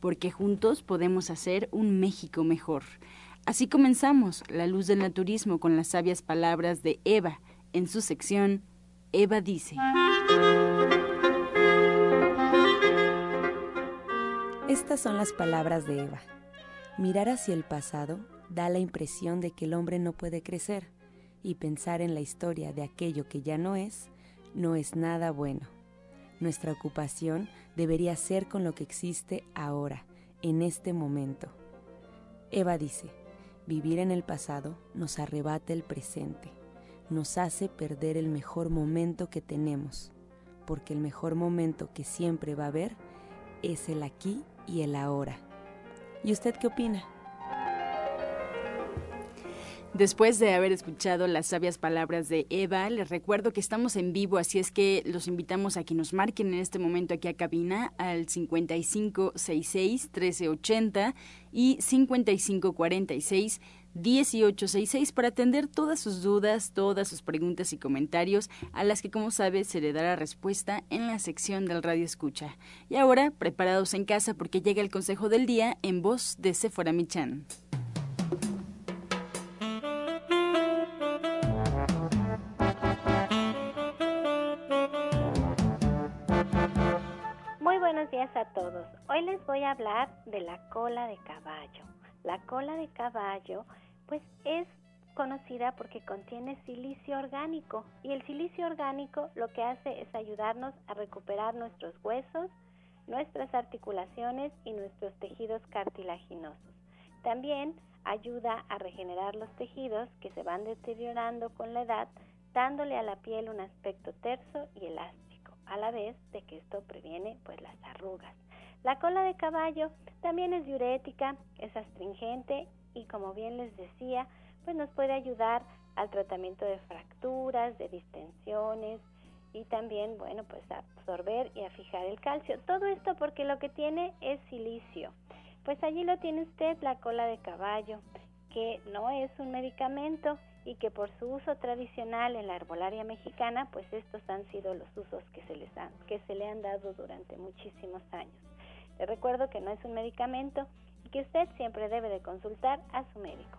porque juntos podemos hacer un México mejor. Así comenzamos La Luz del Naturismo con las sabias palabras de Eva en su sección Eva dice. Estas son las palabras de Eva. Mirar hacia el pasado da la impresión de que el hombre no puede crecer y pensar en la historia de aquello que ya no es no es nada bueno. Nuestra ocupación debería ser con lo que existe ahora, en este momento. Eva dice, vivir en el pasado nos arrebata el presente, nos hace perder el mejor momento que tenemos, porque el mejor momento que siempre va a haber es el aquí y el ahora. ¿Y usted qué opina? Después de haber escuchado las sabias palabras de Eva, les recuerdo que estamos en vivo, así es que los invitamos a que nos marquen en este momento aquí a cabina al 5566-1380 y 5546-1866 para atender todas sus dudas, todas sus preguntas y comentarios, a las que, como sabe, se le dará respuesta en la sección del Radio Escucha. Y ahora, preparados en casa porque llega el consejo del día en voz de Sephora Michan. Voy a hablar de la cola de caballo. La cola de caballo pues es conocida porque contiene silicio orgánico y el silicio orgánico lo que hace es ayudarnos a recuperar nuestros huesos, nuestras articulaciones y nuestros tejidos cartilaginosos. También ayuda a regenerar los tejidos que se van deteriorando con la edad, dándole a la piel un aspecto terso y elástico a la vez de que esto previene pues las arrugas. La cola de caballo también es diurética, es astringente y como bien les decía, pues nos puede ayudar al tratamiento de fracturas, de distensiones y también, bueno, pues a absorber y a fijar el calcio. Todo esto porque lo que tiene es silicio. Pues allí lo tiene usted, la cola de caballo, que no es un medicamento, y que por su uso tradicional en la herbolaria mexicana, pues estos han sido los usos que se, les han, que se le han dado durante muchísimos años. Le recuerdo que no es un medicamento y que usted siempre debe de consultar a su médico.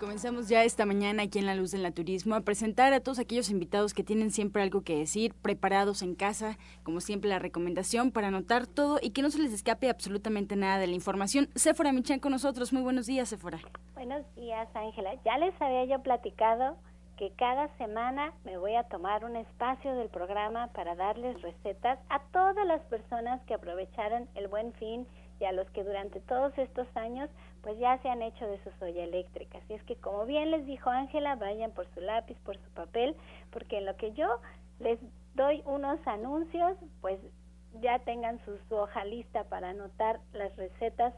Comenzamos ya esta mañana aquí en La Luz del Naturismo a presentar a todos aquellos invitados que tienen siempre algo que decir, preparados en casa, como siempre la recomendación para anotar todo y que no se les escape absolutamente nada de la información. Sephora Michan con nosotros, muy buenos días Sephora. Buenos días Ángela, ya les había yo platicado que cada semana me voy a tomar un espacio del programa para darles recetas a todas las personas que aprovecharon el buen fin y a los que durante todos estos años pues ya se han hecho de su soya eléctrica. Así es que como bien les dijo Ángela, vayan por su lápiz, por su papel, porque en lo que yo les doy unos anuncios, pues ya tengan su, hoja lista para anotar las recetas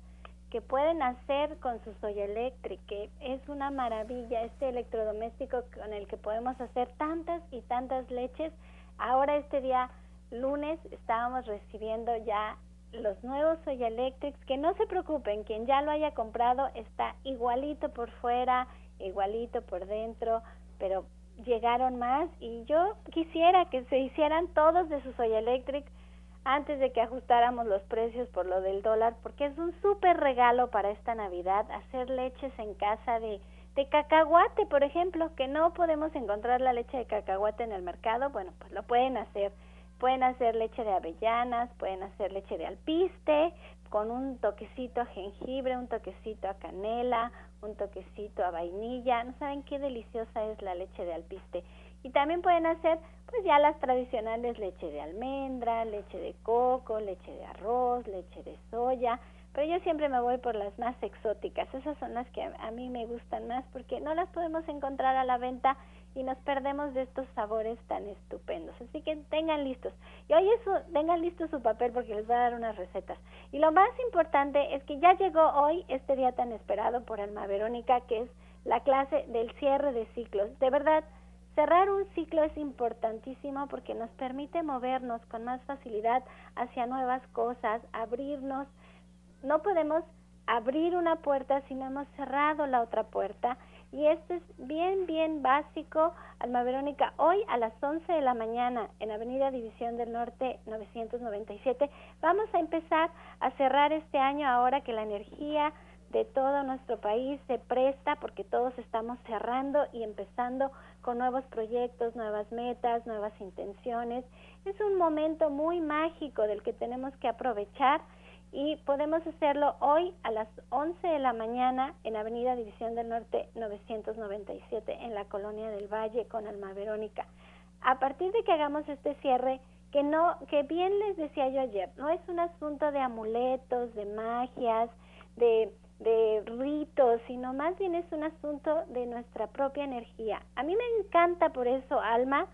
que pueden hacer con su soya eléctrica. Es una maravilla este electrodoméstico con el que podemos hacer tantas y tantas leches. Ahora este día lunes estábamos recibiendo ya los nuevos Soya Electrics, que no se preocupen, quien ya lo haya comprado está igualito por fuera, igualito por dentro, pero llegaron más y yo quisiera que se hicieran todos de su Soya Electric antes de que ajustáramos los precios por lo del dólar, porque es un súper regalo para esta Navidad hacer leches en casa de, de cacahuate, por ejemplo, que no podemos encontrar la leche de cacahuate en el mercado, bueno, pues lo pueden hacer. Pueden hacer leche de avellanas, pueden hacer leche de alpiste, con un toquecito a jengibre, un toquecito a canela, un toquecito a vainilla. No saben qué deliciosa es la leche de alpiste. Y también pueden hacer pues ya las tradicionales leche de almendra, leche de coco, leche de arroz, leche de soya, pero yo siempre me voy por las más exóticas, esas son las que a, mí me gustan más porque no las podemos encontrar a la venta y nos perdemos de estos sabores tan estupendos. Así que tengan listos. Y hoy eso, tengan listo su papel porque les voy a dar unas recetas. Y lo más importante es que ya llegó hoy este día tan esperado por Alma Verónica, que es la clase del cierre de ciclos. De verdad, Cerrar un ciclo es importantísimo porque nos permite movernos con más facilidad hacia nuevas cosas, abrirnos. No podemos abrir una puerta si no hemos cerrado la otra puerta. Y esto es bien, bien básico. Alma Verónica, hoy a las 11 de la mañana en Avenida División del Norte 997, vamos a empezar a cerrar este año ahora que la energía de todo nuestro país se presta porque todos estamos cerrando y empezando con nuevos proyectos, nuevas metas, nuevas intenciones. Es un momento muy mágico del que tenemos que aprovechar y podemos hacerlo hoy a las 11 de la mañana en Avenida División del Norte 997 en la Colonia del Valle con Alma Verónica. A partir de que hagamos este cierre, que no que bien les decía yo ayer, no es un asunto de amuletos, de magias, de de ritos, sino más bien es un asunto de nuestra propia energía. A mí me encanta por eso, Alma,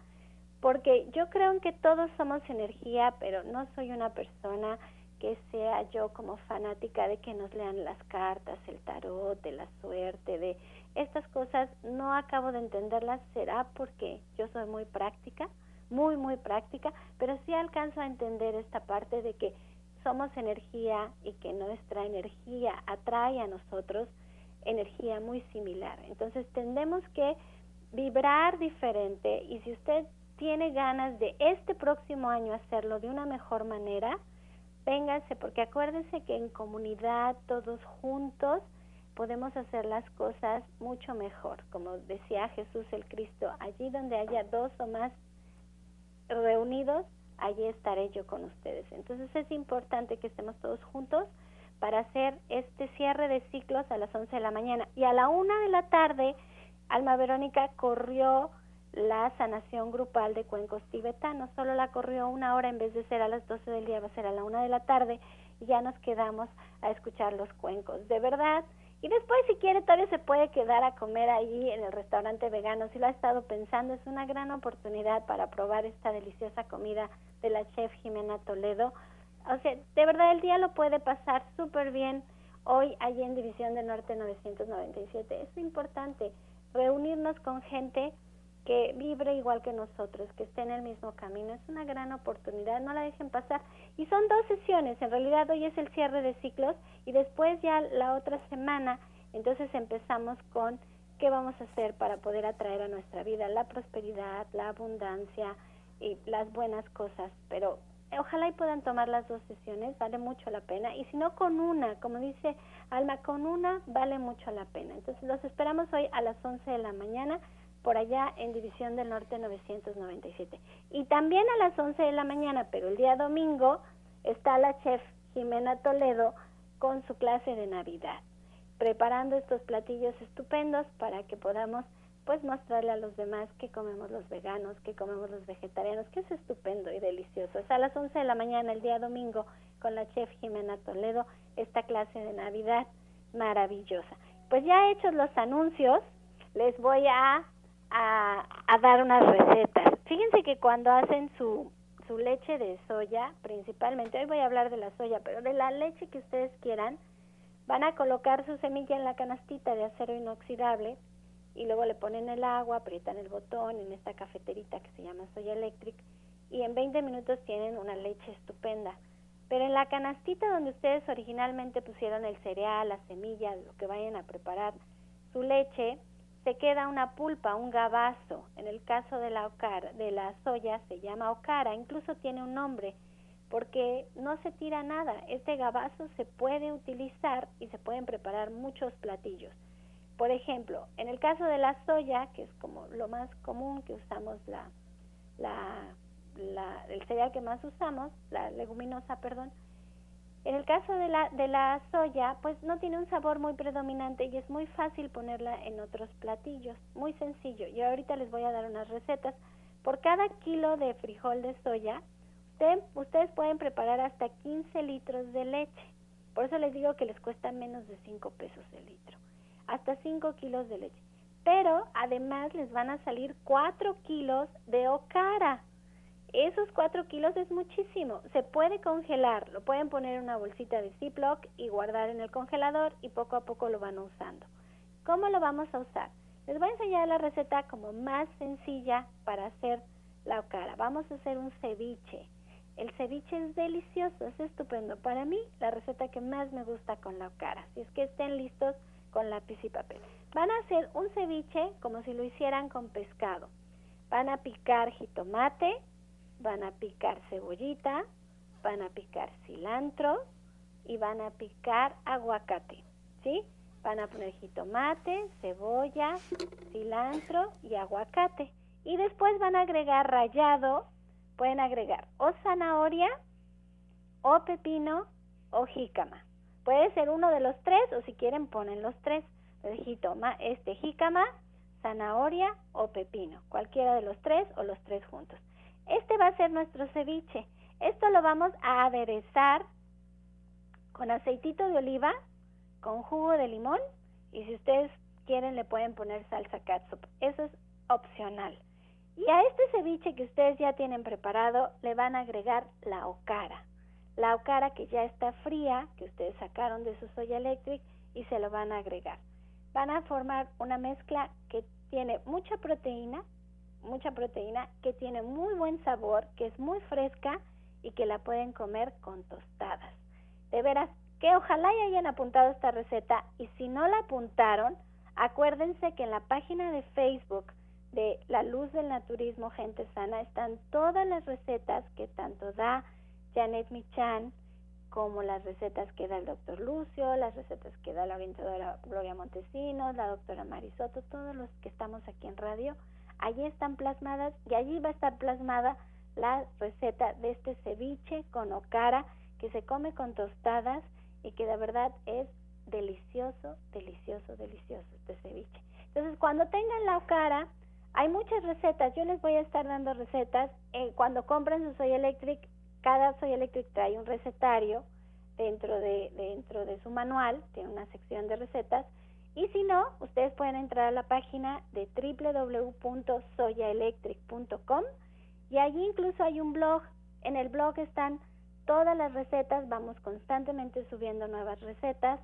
porque yo creo que todos somos energía, pero no soy una persona que sea yo como fanática de que nos lean las cartas, el tarot, de la suerte, de estas cosas, no acabo de entenderlas, será porque yo soy muy práctica, muy, muy práctica, pero sí alcanzo a entender esta parte de que somos energía y que nuestra energía atrae a nosotros energía muy similar. Entonces tendemos que vibrar diferente y si usted tiene ganas de este próximo año hacerlo de una mejor manera, vénganse porque acuérdense que en comunidad, todos juntos, podemos hacer las cosas mucho mejor. Como decía Jesús el Cristo, allí donde haya dos o más reunidos, allí estaré yo con ustedes. Entonces es importante que estemos todos juntos para hacer este cierre de ciclos a las 11 de la mañana. Y a la una de la tarde, Alma Verónica corrió la sanación grupal de cuencos tibetanos. Solo la corrió una hora en vez de ser a las 12 del día, va a ser a la una de la tarde y ya nos quedamos a escuchar los cuencos. De verdad, y después, si quiere, todavía se puede quedar a comer allí en el restaurante vegano. Si lo ha estado pensando, es una gran oportunidad para probar esta deliciosa comida de la chef Jimena Toledo. O sea, de verdad el día lo puede pasar súper bien hoy allí en División del Norte 997. Es importante reunirnos con gente que vibre igual que nosotros, que esté en el mismo camino. Es una gran oportunidad, no la dejen pasar. Y son dos sesiones, en realidad hoy es el cierre de ciclos y después ya la otra semana, entonces empezamos con qué vamos a hacer para poder atraer a nuestra vida la prosperidad, la abundancia y las buenas cosas. Pero ojalá y puedan tomar las dos sesiones, vale mucho la pena. Y si no, con una, como dice Alma, con una vale mucho la pena. Entonces los esperamos hoy a las 11 de la mañana por allá en División del Norte 997. Y también a las 11 de la mañana, pero el día domingo, está la chef Jimena Toledo con su clase de Navidad, preparando estos platillos estupendos para que podamos pues mostrarle a los demás que comemos los veganos, que comemos los vegetarianos, que es estupendo y delicioso. Es a las 11 de la mañana el día domingo con la chef Jimena Toledo esta clase de Navidad maravillosa. Pues ya hechos los anuncios, les voy a a, dar unas recetas. Fíjense que cuando hacen su, su leche de soya, principalmente, hoy voy a hablar de la soya, pero de la leche que ustedes quieran, van a colocar su semilla en la canastita de acero inoxidable y luego le ponen el agua, aprietan el botón en esta cafeterita que se llama Soya Electric y en 20 minutos tienen una leche estupenda. Pero en la canastita donde ustedes originalmente pusieron el cereal, la semilla, lo que vayan a preparar, su leche, se queda una pulpa, un gabazo. En el caso de la, ocara, de la soya se llama ocara, incluso tiene un nombre, porque no se tira nada. Este gabazo se puede utilizar y se pueden preparar muchos platillos. Por ejemplo, en el caso de la soya, que es como lo más común que usamos la, la, el cereal que más usamos, la leguminosa, perdón, en el caso de la, de la soya, pues no tiene un sabor muy predominante y es muy fácil ponerla en otros platillos, muy sencillo. Y ahorita les voy a dar unas recetas. Por cada kilo de frijol de soya, ustedes pueden preparar hasta 15 litros de leche. Por eso les digo que les cuesta menos de 5 pesos el litro. Hasta 5 kilos de leche. Pero además les van a salir 4 kilos de okara. Esos 4 kilos es muchísimo. Se puede congelar, lo pueden poner en una bolsita de Ziploc y guardar en el congelador y poco a poco lo van usando. ¿Cómo lo vamos a usar? Les voy a enseñar la receta como más sencilla para hacer la okara. Vamos a hacer un ceviche. El ceviche es delicioso, es estupendo. Para mí, la receta que más me gusta con la okara. Si es que estén listos con lápiz y papel. Van a hacer un ceviche como si lo hicieran con pescado. Van a picar jitomate, van a picar cebollita, van a picar cilantro y van a picar aguacate, ¿sí? Van a poner jitomate, cebolla, cilantro y aguacate. Y después van a agregar rallado, pueden agregar o zanahoria, o pepino, o jícama. Puede ser uno de los tres o si quieren ponen los tres. Jitoma, este jícama, zanahoria o pepino. Cualquiera de los tres o los tres juntos. Este va a ser nuestro ceviche. Esto lo vamos a aderezar con aceitito de oliva, con jugo de limón y si ustedes quieren le pueden poner salsa catsup. Eso es opcional. Y a este ceviche que ustedes ya tienen preparado le van a agregar la ocara. La ocara que ya está fría, que ustedes sacaron de su soya electric y se lo van a agregar. Van a formar una mezcla que tiene mucha proteína, mucha proteína, que tiene muy buen sabor, que es muy fresca y que la pueden comer con tostadas. De veras, que ojalá ya hayan apuntado esta receta y si no la apuntaron, acuérdense que en la página de Facebook de La Luz del Naturismo Gente Sana están todas las recetas que tanto da Janet Michan como las recetas que da el doctor Lucio, las recetas que da la orientadora Gloria Montesinos, la doctora Marisoto, todos los que estamos aquí en radio allí están plasmadas y allí va a estar plasmada la receta de este ceviche con ocara que se come con tostadas y que de verdad es delicioso, delicioso, delicioso este ceviche. Entonces, cuando tengan la ocara, hay muchas recetas. Yo les voy a estar dando recetas. Eh, cuando compren su Soy Electric, cada Soy Electric trae un recetario dentro de, dentro de su manual, tiene una sección de recetas y si no, ustedes pueden entrar a la página de www.soyaelectric.com y allí incluso hay un blog. En el blog están todas las recetas, vamos constantemente subiendo nuevas recetas,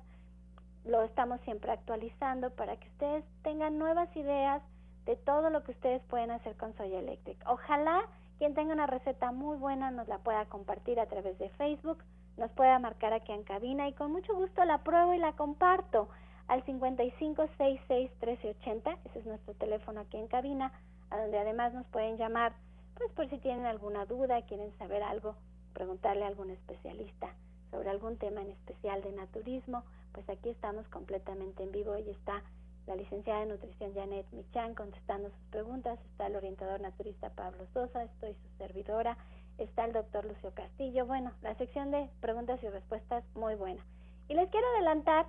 lo estamos siempre actualizando para que ustedes tengan nuevas ideas de todo lo que ustedes pueden hacer con Soya Electric. Ojalá quien tenga una receta muy buena nos la pueda compartir a través de Facebook, nos pueda marcar aquí en cabina y con mucho gusto la pruebo y la comparto al 55661380, ese es nuestro teléfono aquí en cabina, a donde además nos pueden llamar, pues por si tienen alguna duda, quieren saber algo, preguntarle a algún especialista sobre algún tema en especial de naturismo, pues aquí estamos completamente en vivo. Y está la licenciada de nutrición Janet Michan contestando sus preguntas, está el orientador naturista Pablo Sosa, estoy su servidora, está el doctor Lucio Castillo, bueno, la sección de preguntas y respuestas muy buena. Y les quiero adelantar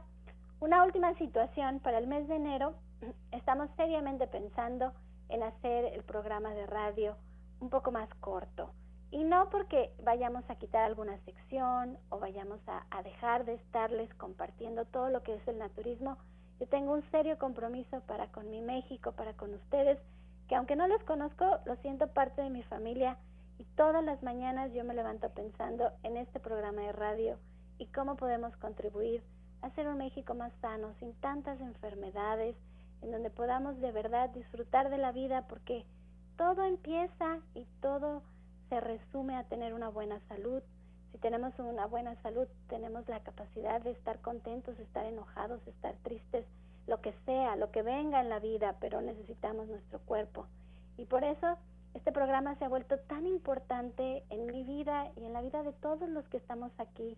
una última situación, para el mes de enero estamos seriamente pensando en hacer el programa de radio un poco más corto. Y no porque vayamos a quitar alguna sección o vayamos a, dejar de estarles compartiendo todo lo que es el naturismo. Yo tengo un serio compromiso para con mi México, para con ustedes, que aunque no los conozco, lo siento parte de mi familia y todas las mañanas yo me levanto pensando en este programa de radio y cómo podemos contribuir hacer un México más sano, sin tantas enfermedades, en donde podamos de verdad disfrutar de la vida, porque todo empieza y todo se resume a tener una buena salud, Si tenemos una buena salud, tenemos la capacidad de estar contentos, estar enojados, estar tristes, lo que sea, lo que venga en la vida, pero necesitamos nuestro cuerpo. Y por eso este programa se ha vuelto tan importante en mi vida y en la vida de todos los que estamos aquí,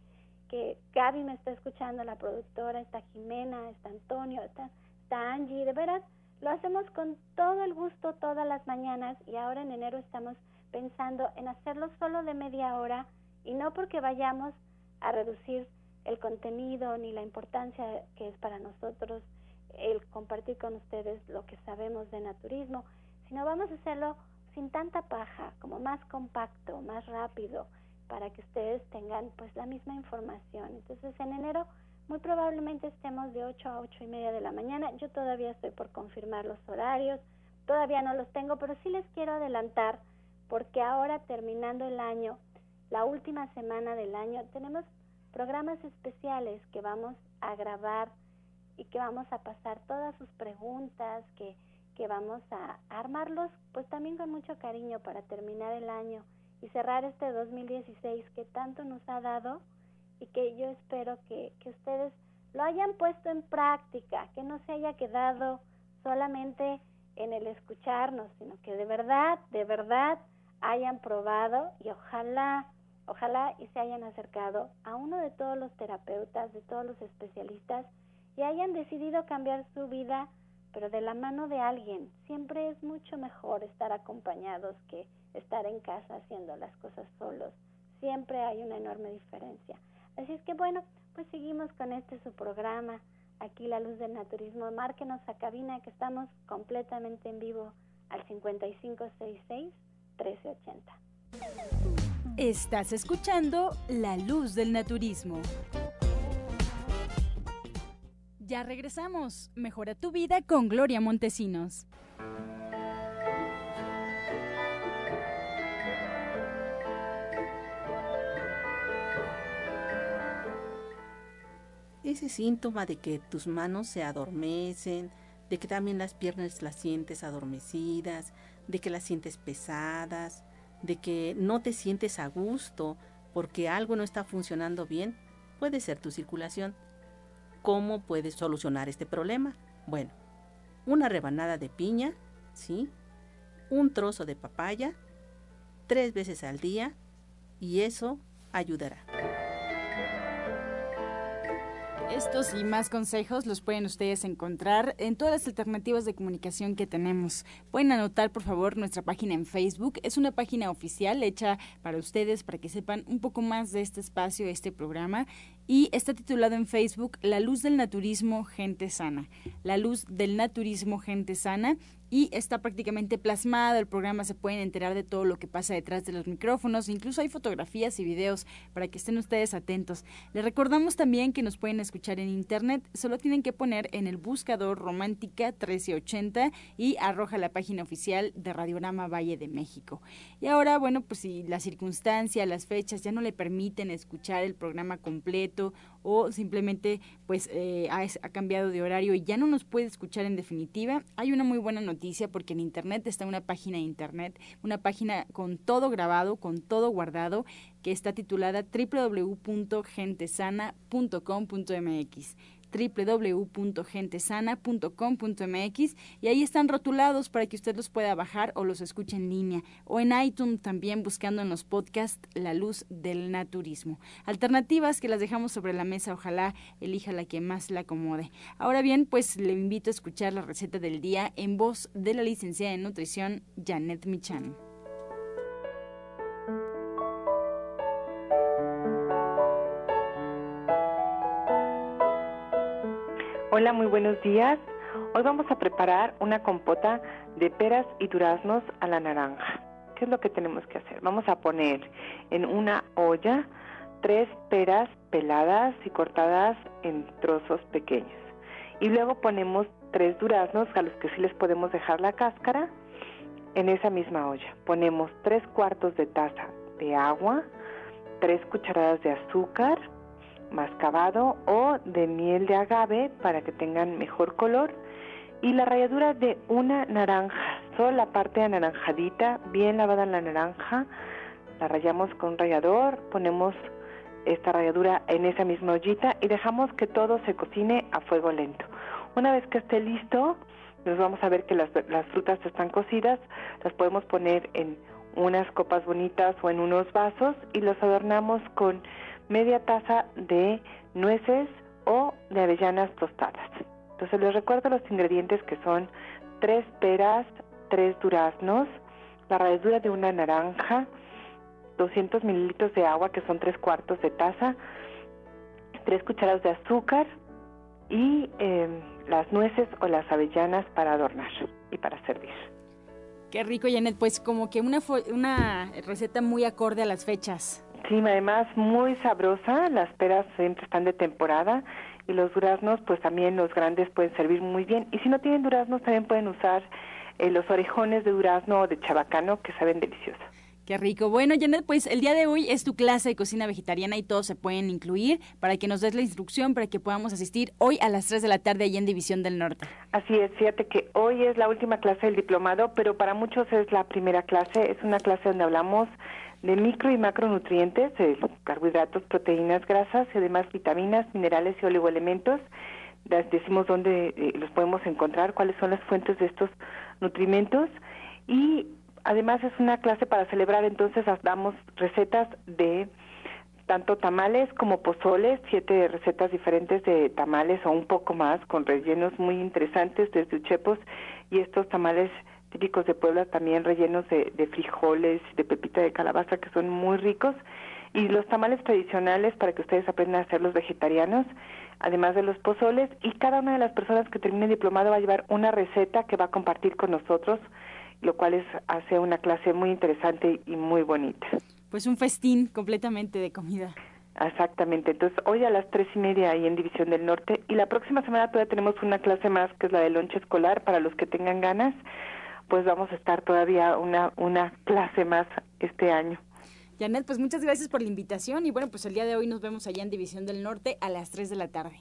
que Gaby me está escuchando, la productora, está Jimena, está Antonio, está, está Angie, de veras, lo hacemos con todo el gusto todas las mañanas y ahora en enero estamos pensando en hacerlo solo de media hora y no porque vayamos a reducir el contenido ni la importancia que es para nosotros el compartir con ustedes lo que sabemos de naturismo, sino vamos a hacerlo sin tanta paja, como más compacto, más rápido, para que ustedes tengan pues la misma información. Entonces en enero muy probablemente estemos de 8 a 8 y media de la mañana. Yo todavía estoy por confirmar los horarios, todavía no los tengo, pero sí les quiero adelantar porque ahora terminando el año, la última semana del año, tenemos programas especiales que vamos a grabar y que vamos a pasar todas sus preguntas, que que vamos a armarlos pues también con mucho cariño para terminar el año y cerrar este 2016 que tanto nos ha dado y que yo espero que, que ustedes lo hayan puesto en práctica, que no se haya quedado solamente en el escucharnos, sino que de verdad, de verdad hayan probado y ojalá, ojalá y se hayan acercado a uno de todos los terapeutas, de todos los especialistas y hayan decidido cambiar su vida pero de la mano de alguien. Siempre es mucho mejor estar acompañados que estar en casa haciendo las cosas solos. Siempre hay una enorme diferencia. Así es que bueno, pues seguimos con este su programa, aquí La Luz del Naturismo. Márquenos a cabina que estamos completamente en vivo al 5566 1380. Estás escuchando La Luz del Naturismo. Ya regresamos. Mejora tu vida con Gloria Montesinos. Ese síntoma de que tus manos se adormecen, de que también las piernas las sientes adormecidas, de que las sientes pesadas, de que no te sientes a gusto porque algo no está funcionando bien, puede ser tu circulación. ¿Cómo puedes solucionar este problema? Bueno, una rebanada de piña, ¿sí? Un trozo de papaya, tres veces al día, y eso ayudará. Estos y más consejos los pueden ustedes encontrar en todas las alternativas de comunicación que tenemos. Pueden anotar, por favor, nuestra página en Facebook. Es una página oficial hecha para ustedes, para que sepan un poco más de este espacio, este programa. Y está titulado en Facebook La luz del naturismo, gente sana. La luz del naturismo, gente sana y está prácticamente plasmado el programa, se pueden enterar de todo lo que pasa detrás de los micrófonos, incluso hay fotografías y videos para que estén ustedes atentos. Les recordamos también que nos pueden escuchar en internet, solo tienen que poner en el buscador Romántica 1380 y arroja la página oficial de Radiorama Valle de México. Y ahora, bueno, pues si la circunstancia, las fechas ya no le permiten escuchar el programa completo o simplemente pues eh, ha, ha cambiado de horario y ya no nos puede escuchar en definitiva, hay una muy buena noticia porque en internet está una página de internet, una página con todo grabado, con todo guardado, que está titulada www.gentesana.com.mx www.gentesana.com.mx y ahí están rotulados para que usted los pueda bajar o los escuche en línea o en iTunes también buscando en los podcasts La Luz del Naturismo. Alternativas que las dejamos sobre la mesa, ojalá elija la que más le acomode. Ahora bien, pues le invito a escuchar la receta del día en voz de la licenciada en nutrición Janet Michan. Hola, muy buenos días. Hoy vamos a preparar una compota de peras y duraznos a la naranja. ¿Qué es lo que tenemos que hacer? Vamos a poner en una olla tres peras peladas y cortadas en trozos pequeños. Y luego ponemos tres duraznos a los que sí les podemos dejar la cáscara en esa misma olla. Ponemos tres cuartos de taza de agua, tres cucharadas de azúcar, mascabado o de miel de agave para que tengan mejor color y la ralladura de una naranja, solo la parte anaranjadita, bien lavada en la naranja, la rayamos con un rallador, ponemos esta ralladura en esa misma ollita y dejamos que todo se cocine a fuego lento. Una vez que esté listo, nos vamos a ver que las, las frutas están cocidas, las podemos poner en unas copas bonitas o en unos vasos y los adornamos con media taza de nueces o de avellanas tostadas. Entonces les recuerdo los ingredientes que son tres peras, tres duraznos, la ralladura de una naranja, 200 mililitros de agua que son tres cuartos de taza, tres cucharadas de azúcar y eh, las nueces o las avellanas para adornar y para servir. Qué rico, Janet. Pues como que una, una receta muy acorde a las fechas. Sí, además muy sabrosa. Las peras siempre están de temporada y los duraznos, pues también los grandes pueden servir muy bien. Y si no tienen duraznos, también pueden usar eh, los orejones de durazno o de chabacano que saben deliciosos. Qué rico. Bueno, Janet, pues el día de hoy es tu clase de cocina vegetariana y todos se pueden incluir para que nos des la instrucción para que podamos asistir hoy a las 3 de la tarde allí en División del Norte. Así es, fíjate que hoy es la última clase del diplomado, pero para muchos es la primera clase. Es una clase donde hablamos de micro y macronutrientes, de carbohidratos, proteínas, grasas y además vitaminas, minerales y oligoelementos. decimos dónde eh, los podemos encontrar, cuáles son las fuentes de estos nutrimentos y además es una clase para celebrar, entonces damos recetas de tanto tamales como pozoles, siete recetas diferentes de tamales o un poco más, con rellenos muy interesantes desde uchepos y estos tamales típicos de Puebla también rellenos de, de frijoles, de pepita de calabaza que son muy ricos. Y los tamales tradicionales para que ustedes aprendan a hacer los vegetarianos, además de los pozoles. Y cada una de las personas que termine diplomado va a llevar una receta que va a compartir con nosotros lo cual es, hace una clase muy interesante y muy bonita. Pues un festín completamente de comida. Exactamente, entonces hoy a las tres y media ahí en División del Norte. Y la próxima semana todavía tenemos una clase más que es la de lonche escolar para los que tengan ganas, pues vamos a estar todavía una, una clase más este año. Janet, pues muchas gracias por la invitación y bueno, pues el día de hoy nos vemos allá en División del Norte a las tres de la tarde.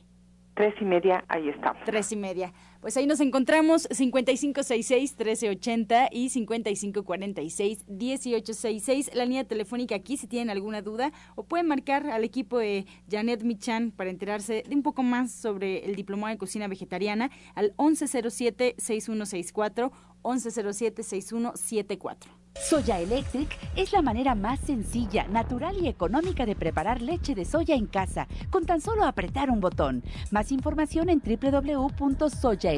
Tres y media, ahí estamos. Tres y media. Pues ahí nos encontramos 5566-1380 y 5546-1866. La línea telefónica aquí si tienen alguna duda o pueden marcar al equipo de Janet Michan para enterarse de un poco más sobre el diplomado de cocina vegetariana al 1107-6164, 1107-6174. Soya Electric es la manera más sencilla, natural y económica de preparar leche de soya en casa, con tan solo apretar un botón. Más información en www.soyaelectric.com.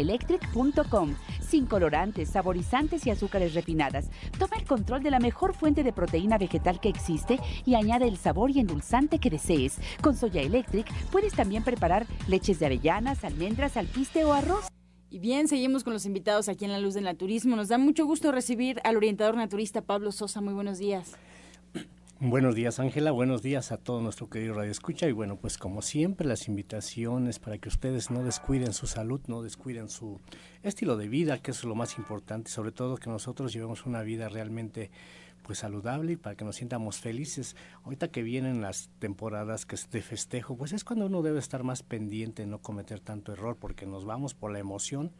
Sin colorantes, saborizantes y azúcares refinadas. Toma el control de la mejor fuente de proteína vegetal que existe y añade el sabor y endulzante que desees. Con Soya Electric puedes también preparar leches de avellanas, almendras, alpiste o arroz. Y bien, seguimos con los invitados aquí en La Luz del Naturismo. Nos da mucho gusto recibir al orientador naturista Pablo Sosa. Muy buenos días. Buenos días, Ángela. Buenos días a todo nuestro querido Radio Escucha. Y bueno, pues como siempre, las invitaciones para que ustedes no descuiden su salud, no descuiden su estilo de vida, que es lo más importante. Sobre todo que nosotros llevemos una vida realmente pues saludable y para que nos sientamos felices. Ahorita que vienen las temporadas que es de festejo, pues es cuando uno debe estar más pendiente, no cometer tanto error, porque nos vamos por la emoción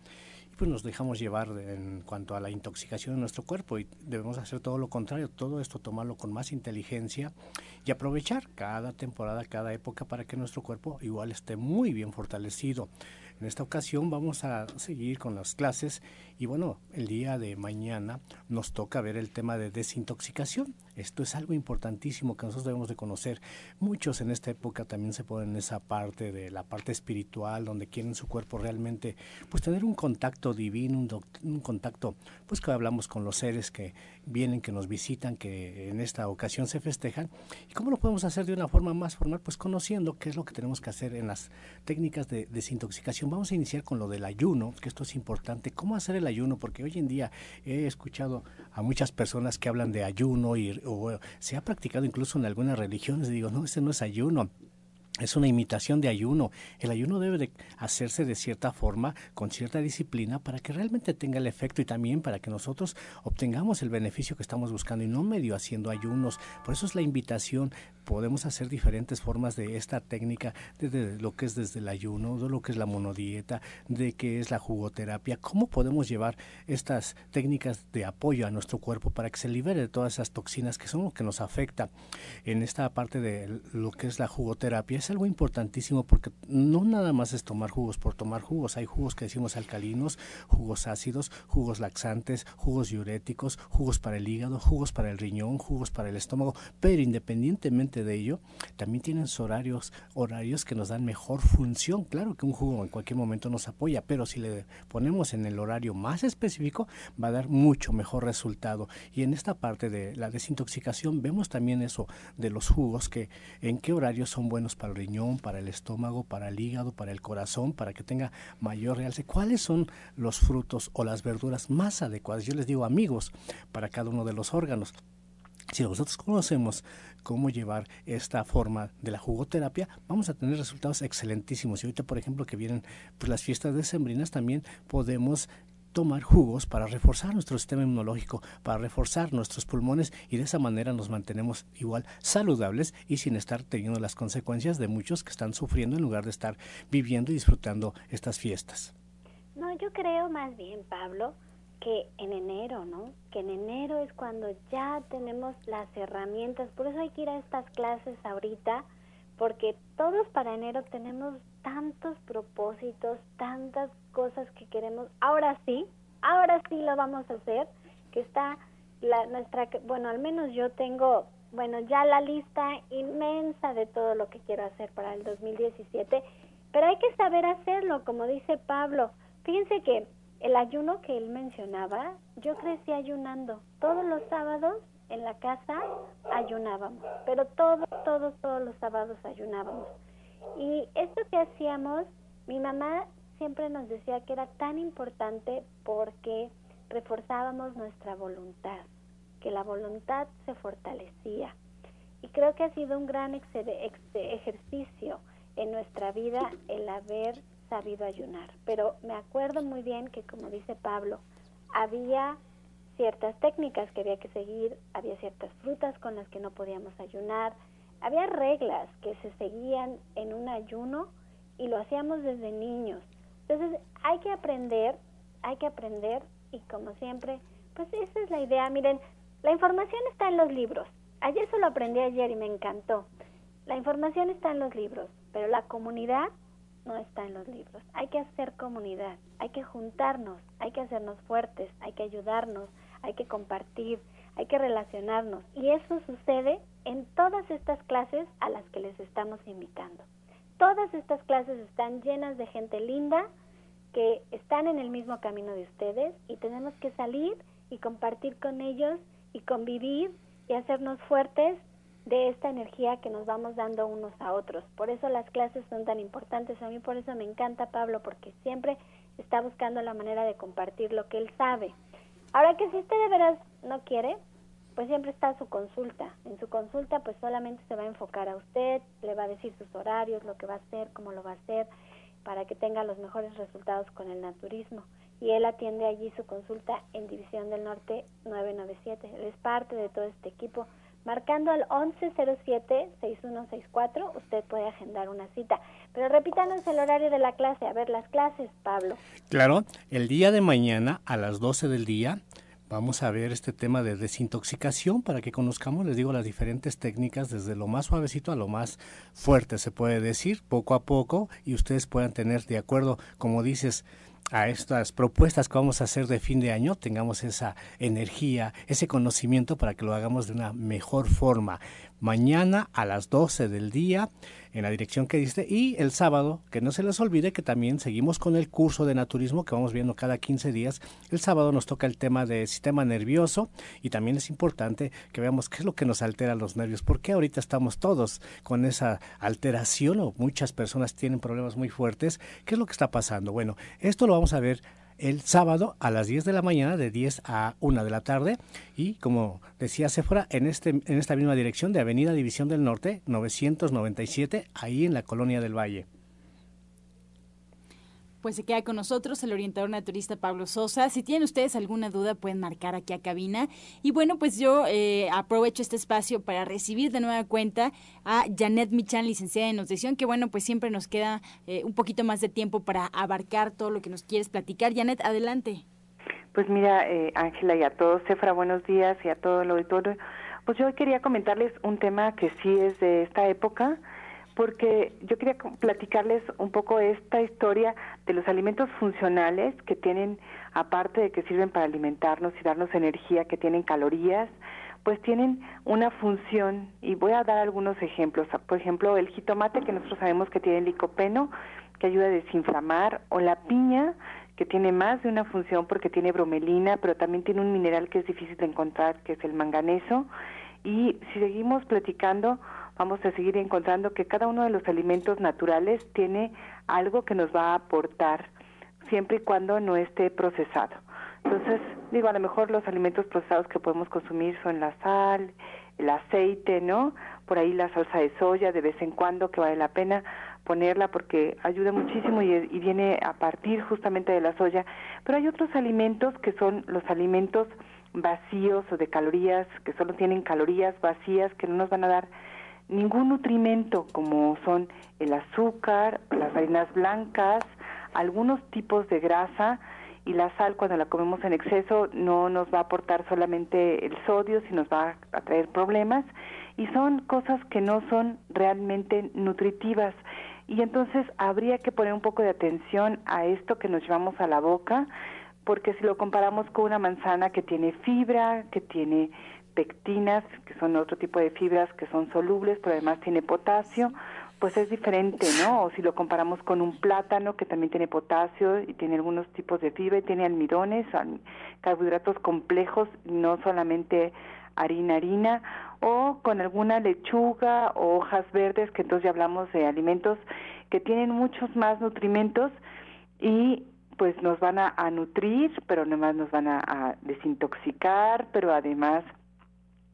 pues nos dejamos llevar en cuanto a la intoxicación de nuestro cuerpo y debemos hacer todo lo contrario, todo esto tomarlo con más inteligencia y aprovechar cada temporada, cada época para que nuestro cuerpo igual esté muy bien fortalecido. En esta ocasión vamos a seguir con las clases y bueno, el día de mañana nos toca ver el tema de desintoxicación. Esto es algo importantísimo que nosotros debemos de conocer. Muchos en esta época también se ponen en esa parte de la parte espiritual, donde quieren su cuerpo realmente, pues tener un contacto divino, un, un contacto, pues que hablamos con los seres que vienen, que nos visitan, que en esta ocasión se festejan. ¿Y cómo lo podemos hacer de una forma más formal? Pues conociendo qué es lo que tenemos que hacer en las técnicas de desintoxicación. Vamos a iniciar con lo del ayuno, que esto es importante. ¿Cómo hacer el ayuno? Porque hoy en día he escuchado a muchas personas que hablan de ayuno y o se ha practicado incluso en algunas religiones. Digo, no, ese no es ayuno es una imitación de ayuno. El ayuno debe de hacerse de cierta forma, con cierta disciplina, para que realmente tenga el efecto y también para que nosotros obtengamos el beneficio que estamos buscando y no medio haciendo ayunos. Por eso es la invitación. Podemos hacer diferentes formas de esta técnica, desde lo que es desde el ayuno, de lo que es la monodieta, de qué es la jugoterapia, cómo podemos llevar estas técnicas de apoyo a nuestro cuerpo para que se libere de todas esas toxinas que son lo que nos afecta. En esta parte de lo que es la jugoterapia, es algo importantísimo porque no nada más es tomar jugos por tomar jugos. Hay jugos que decimos alcalinos, jugos ácidos, jugos laxantes, jugos diuréticos, jugos para el hígado, jugos para el riñón, jugos para el estómago. Pero independientemente de ello, también tienen horarios, horarios que nos dan mejor función. Claro que un jugo en cualquier momento nos apoya, pero si le ponemos en el horario más específico, va a dar mucho mejor resultado. Y en esta parte de la desintoxicación vemos también eso de los jugos, que en qué horarios son buenos para riñón, para el estómago, para el hígado, para el corazón, para que tenga mayor realce. ¿Cuáles son los frutos o las verduras más adecuadas? Yo les digo amigos para cada uno de los órganos. Si nosotros conocemos cómo llevar esta forma de la jugoterapia, vamos a tener resultados excelentísimos. Y ahorita, por ejemplo, que vienen pues, las fiestas decembrinas, también podemos tomar jugos para reforzar nuestro sistema inmunológico, para reforzar nuestros pulmones y de esa manera nos mantenemos igual saludables y sin estar teniendo las consecuencias de muchos que están sufriendo en lugar de estar viviendo y disfrutando estas fiestas. No, yo creo más bien, Pablo, que en enero, ¿no? Que en enero es cuando ya tenemos las herramientas, por eso hay que ir a estas clases ahorita, porque todos para enero tenemos tantos propósitos, tantas cosas que queremos. Ahora sí, ahora sí lo vamos a hacer, que está la, nuestra, bueno, al menos yo tengo, bueno, ya la lista inmensa de todo lo que quiero hacer para el 2017, pero hay que saber hacerlo, como dice Pablo. Fíjense que el ayuno que él mencionaba, yo crecí ayunando. Todos los sábados en la casa ayunábamos, pero todos, todos, todos los sábados ayunábamos. Y esto que hacíamos, mi mamá siempre nos decía que era tan importante porque reforzábamos nuestra voluntad, que la voluntad se fortalecía. Y creo que ha sido un gran ejercicio en nuestra vida el haber sabido ayunar. Pero me acuerdo muy bien que, como dice Pablo, había ciertas técnicas que había que seguir, había ciertas frutas con las que no podíamos ayunar, había reglas que se seguían en un ayuno y lo hacíamos desde niños. Entonces hay que aprender, hay que aprender y como siempre, pues esa es la idea. Miren, la información está en los libros. Ayer eso lo aprendí ayer y me encantó. La información está en los libros, pero la comunidad no está en los libros. Hay que hacer comunidad, hay que juntarnos, hay que hacernos fuertes, hay que ayudarnos, hay que compartir, hay que relacionarnos. Y eso sucede en todas estas clases a las que les estamos invitando. Todas estas clases están llenas de gente linda que están en el mismo camino de ustedes y tenemos que salir y compartir con ellos y convivir y hacernos fuertes de esta energía que nos vamos dando unos a otros. Por eso las clases son tan importantes. A mí por eso me encanta Pablo, porque siempre está buscando la manera de compartir lo que él sabe. Ahora que si usted de veras no quiere, pues siempre está su consulta. En su consulta pues solamente se va a enfocar a usted, le va a decir sus horarios, lo que va a hacer, cómo lo va a hacer, para que tenga los mejores resultados con el naturismo. Y él atiende allí su consulta en División del Norte 997. Él es parte de todo este equipo. Marcando al 1107-6164, usted puede agendar una cita. Pero repítanos el horario de la clase. A ver, las clases, Pablo. Claro, el día de mañana a las 12 del día Vamos a ver este tema de desintoxicación para que conozcamos, les digo, las diferentes técnicas, desde lo más suavecito a lo más fuerte, se puede decir, poco a poco, y ustedes puedan tener, de acuerdo, como dices, a estas propuestas que vamos a hacer de fin de año, tengamos esa energía, ese conocimiento para que lo hagamos de una mejor forma. Mañana a las 12 del día en la dirección que diste y el sábado, que no se les olvide que también seguimos con el curso de naturismo que vamos viendo cada 15 días. El sábado nos toca el tema del sistema nervioso y también es importante que veamos qué es lo que nos altera los nervios, porque ahorita estamos todos con esa alteración o muchas personas tienen problemas muy fuertes. ¿Qué es lo que está pasando? Bueno, esto lo vamos a ver el sábado a las 10 de la mañana, de 10 a 1 de la tarde. Y como decía Sephora, en, este, en esta misma dirección de Avenida División del Norte, 997, ahí en la Colonia del Valle pues se queda con nosotros el orientador naturista Pablo Sosa. Si tienen ustedes alguna duda, pueden marcar aquí a cabina. Y bueno, pues yo eh, aprovecho este espacio para recibir de nueva cuenta a Janet Michan, licenciada en nutrición, que bueno, pues siempre nos queda eh, un poquito más de tiempo para abarcar todo lo que nos quieres platicar. Janet, adelante. Pues mira, eh, Ángela, y a todos, Cefra, buenos días, y a todo el auditorio. Pues yo quería comentarles un tema que sí es de esta época, porque yo quería platicarles un poco esta historia de los alimentos funcionales que tienen, aparte de que sirven para alimentarnos y darnos energía, que tienen calorías, pues tienen una función y voy a dar algunos ejemplos. Por ejemplo, el jitomate que nosotros sabemos que tiene licopeno, que ayuda a desinflamar, o la piña, que tiene más de una función porque tiene bromelina, pero también tiene un mineral que es difícil de encontrar, que es el manganeso. Y si seguimos platicando, vamos a seguir encontrando que cada uno de los alimentos naturales tiene algo que nos va a aportar, siempre y cuando no esté procesado. Entonces, digo, a lo mejor los alimentos procesados que podemos consumir son la sal, el aceite, ¿no? Por ahí la salsa de soya de vez en cuando que vale la pena ponerla porque ayuda muchísimo y, viene a partir justamente de la soya. Pero hay otros alimentos que son los alimentos vacíos o de calorías, que solo tienen calorías vacías, que no nos van a dar ningún nutrimento como son el azúcar, las harinas blancas, algunos tipos de grasa y la sal cuando la comemos en exceso no nos va a aportar solamente el sodio, sino nos va a traer problemas y son cosas que no son realmente nutritivas. Y entonces habría que poner un poco de atención a esto que nos llevamos a la boca porque si lo comparamos con una manzana que tiene fibra, que tiene pectinas, que son otro tipo de fibras que son solubles, pero además tiene potasio, pues es diferente, ¿no? O si lo comparamos con un plátano que también tiene potasio y tiene algunos tipos de fibra y tiene almidones, carbohidratos complejos, no solamente harina, harina, o con alguna lechuga o hojas verdes, que entonces ya hablamos de alimentos que tienen muchos más nutrimentos y pues nos van a, nutrir, pero además nos van a desintoxicar, pero además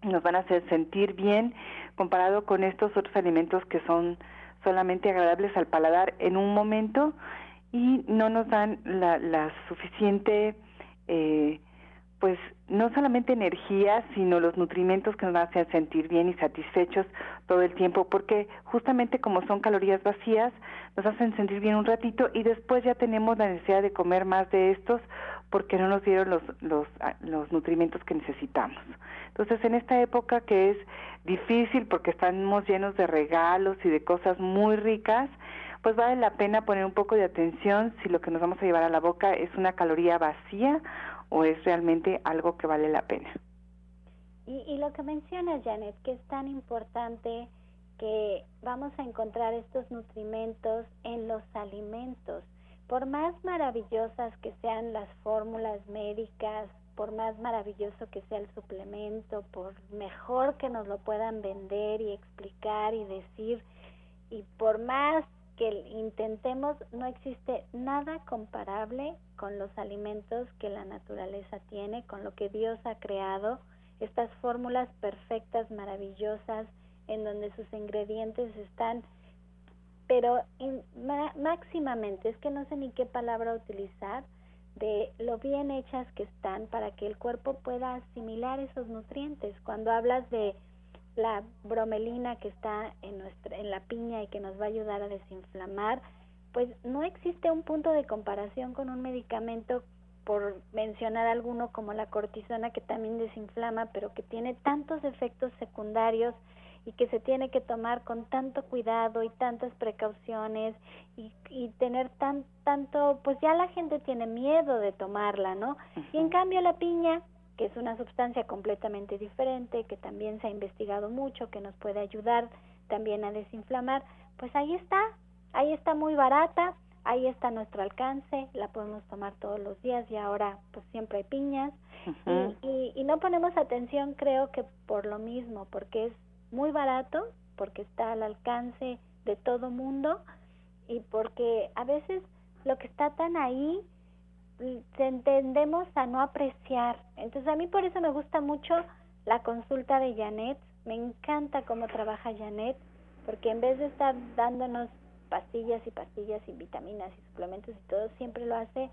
nos van a hacer sentir bien comparado con estos otros alimentos que son solamente agradables al paladar en un momento y no nos dan la, la suficiente eh, pues no solamente energía, sino los nutrimentos que nos hacen sentir bien y satisfechos todo el tiempo, porque justamente como son calorías vacías, nos hacen sentir bien un ratito y después ya tenemos la necesidad de comer más de estos porque no nos dieron los, los, ah, los nutrimentos que necesitamos. Entonces, en esta época que es difícil porque estamos llenos de regalos y de cosas muy ricas, pues vale la pena poner un poco de atención si lo que nos vamos a llevar a la boca es una caloría vacía o es realmente algo que vale la pena. Y, y lo que menciona Janet, que es tan importante que vamos a encontrar estos nutrimentos en los alimentos. Por más maravillosas que sean las fórmulas médicas, por más maravilloso que sea el suplemento, por mejor que nos lo puedan vender y explicar y decir, y por más que intentemos, no existe nada comparable con los alimentos que la naturaleza tiene, con lo que Dios ha creado, estas fórmulas perfectas, maravillosas, en donde sus ingredientes están, pero máximamente, es que no sé ni qué palabra utilizar, de lo bien hechas que están para que el cuerpo pueda asimilar esos nutrientes. Cuando hablas de la bromelina que está en nuestra en la piña y que nos va a ayudar a desinflamar, pues no existe un punto de comparación con un medicamento por mencionar alguno como la cortisona que también desinflama, pero que tiene tantos efectos secundarios y que se tiene que tomar con tanto cuidado y tantas precauciones y, y tener tan tanto, pues ya la gente tiene miedo de tomarla, ¿no? Y en cambio la piña que es una sustancia completamente diferente, que también se ha investigado mucho, que nos puede ayudar también a desinflamar, pues ahí está, ahí está muy barata, ahí está nuestro alcance, la podemos tomar todos los días y ahora pues siempre hay piñas. Y, y, no ponemos atención creo que por lo mismo, porque es muy barato, porque está al alcance de todo mundo y porque a veces lo que está tan ahí tendemos a no apreciar. Entonces a mí por eso me gusta mucho la consulta de Janet. Me encanta cómo trabaja Janet, porque en vez de estar dándonos pastillas y pastillas y vitaminas y suplementos y todo, siempre lo hace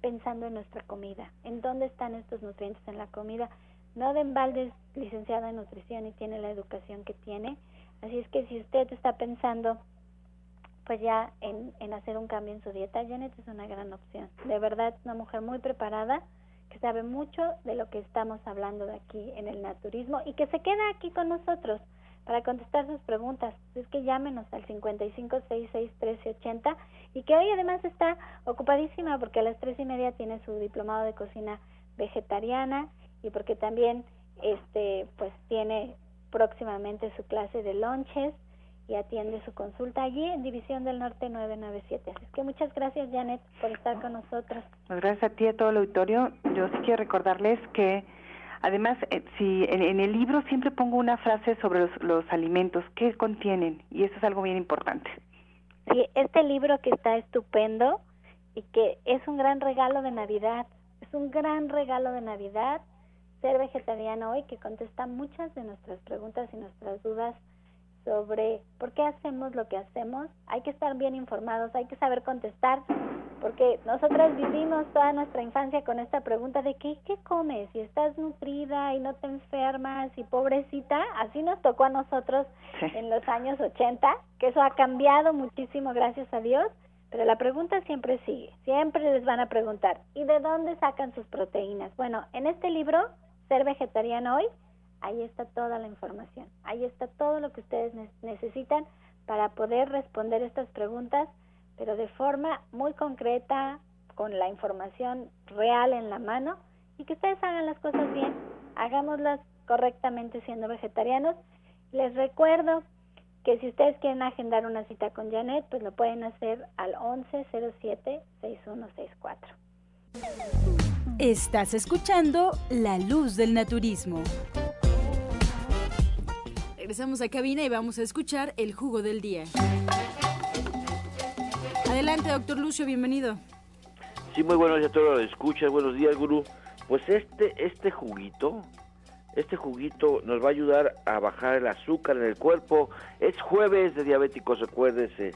pensando en nuestra comida, en dónde están estos nutrientes en la comida. No de embalde es licenciada en nutrición y tiene la educación que tiene, así es que si usted está pensando pues ya en, en hacer un cambio en su dieta, Janet es una gran opción. De verdad una mujer muy preparada, que sabe mucho de lo que estamos hablando de aquí en el naturismo y que se queda aquí con nosotros para contestar sus preguntas. Es que llámenos al 55661380 y que hoy además está ocupadísima porque a las tres y media tiene su diplomado de cocina vegetariana y porque también este pues tiene próximamente su clase de lunches y atiende su consulta allí en División del Norte 997. Así que muchas gracias Janet por estar con nosotros. Gracias a ti y a todo el auditorio. Yo sí quiero recordarles que Además, eh, si en, el libro siempre pongo una frase sobre los, alimentos, qué contienen, y eso es algo bien importante. Sí, este libro que está estupendo y que es un gran regalo de Navidad, es un gran regalo de Navidad ser vegetariano hoy que contesta muchas de nuestras preguntas y nuestras dudas sobre por qué hacemos lo que hacemos. Hay que estar bien informados, hay que saber contestar porque nosotras vivimos toda nuestra infancia con esta pregunta de ¿qué, qué comes? Si estás nutrida y no te enfermas y pobrecita, así nos tocó a nosotros en los años 80, que eso ha cambiado muchísimo, gracias a Dios, pero la pregunta siempre sigue, siempre les van a preguntar, ¿y de dónde sacan sus proteínas? Bueno, en este libro, Ser Vegetariano Hoy, ahí está toda la información, ahí está todo lo que ustedes necesitan para poder responder estas preguntas pero de forma muy concreta, con la información real en la mano y que ustedes hagan las cosas bien, hagámoslas correctamente siendo vegetarianos. Les recuerdo que si ustedes quieren agendar una cita con Janet, pues lo pueden hacer al 1107-6164. Estás escuchando La Luz del Naturismo. Regresamos a cabina y vamos a escuchar el jugo del día. Adelante, doctor Lucio, bienvenido. Sí, muy buenos días a todos los escuchas. Buenos días, gurú. Pues este, este juguito, este juguito nos va a ayudar a bajar el azúcar en el cuerpo. Es jueves de diabéticos, recuérdese.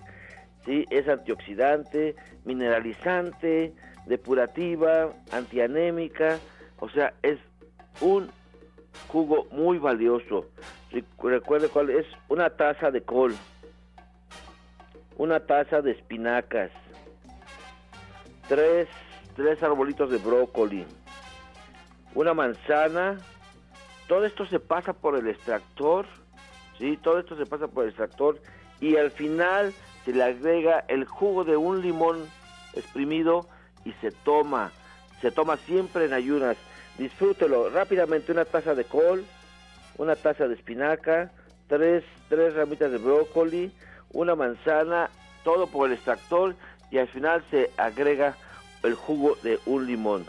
Sí, es antioxidante, mineralizante, depurativa, antianémica. O sea, es un jugo muy valioso. Recuerde cuál es una taza de col una taza de espinacas, tres, tres arbolitos de brócoli, una manzana, todo esto se pasa por el extractor, ¿sí? Todo esto se pasa por el extractor y al final se le agrega el jugo de un limón exprimido y se toma, se toma siempre en ayunas. Disfrútelo rápidamente, una taza de col, una taza de espinaca, tres, tres ramitas de brócoli, una manzana, todo por el extractor y al final se agrega el jugo de un limón.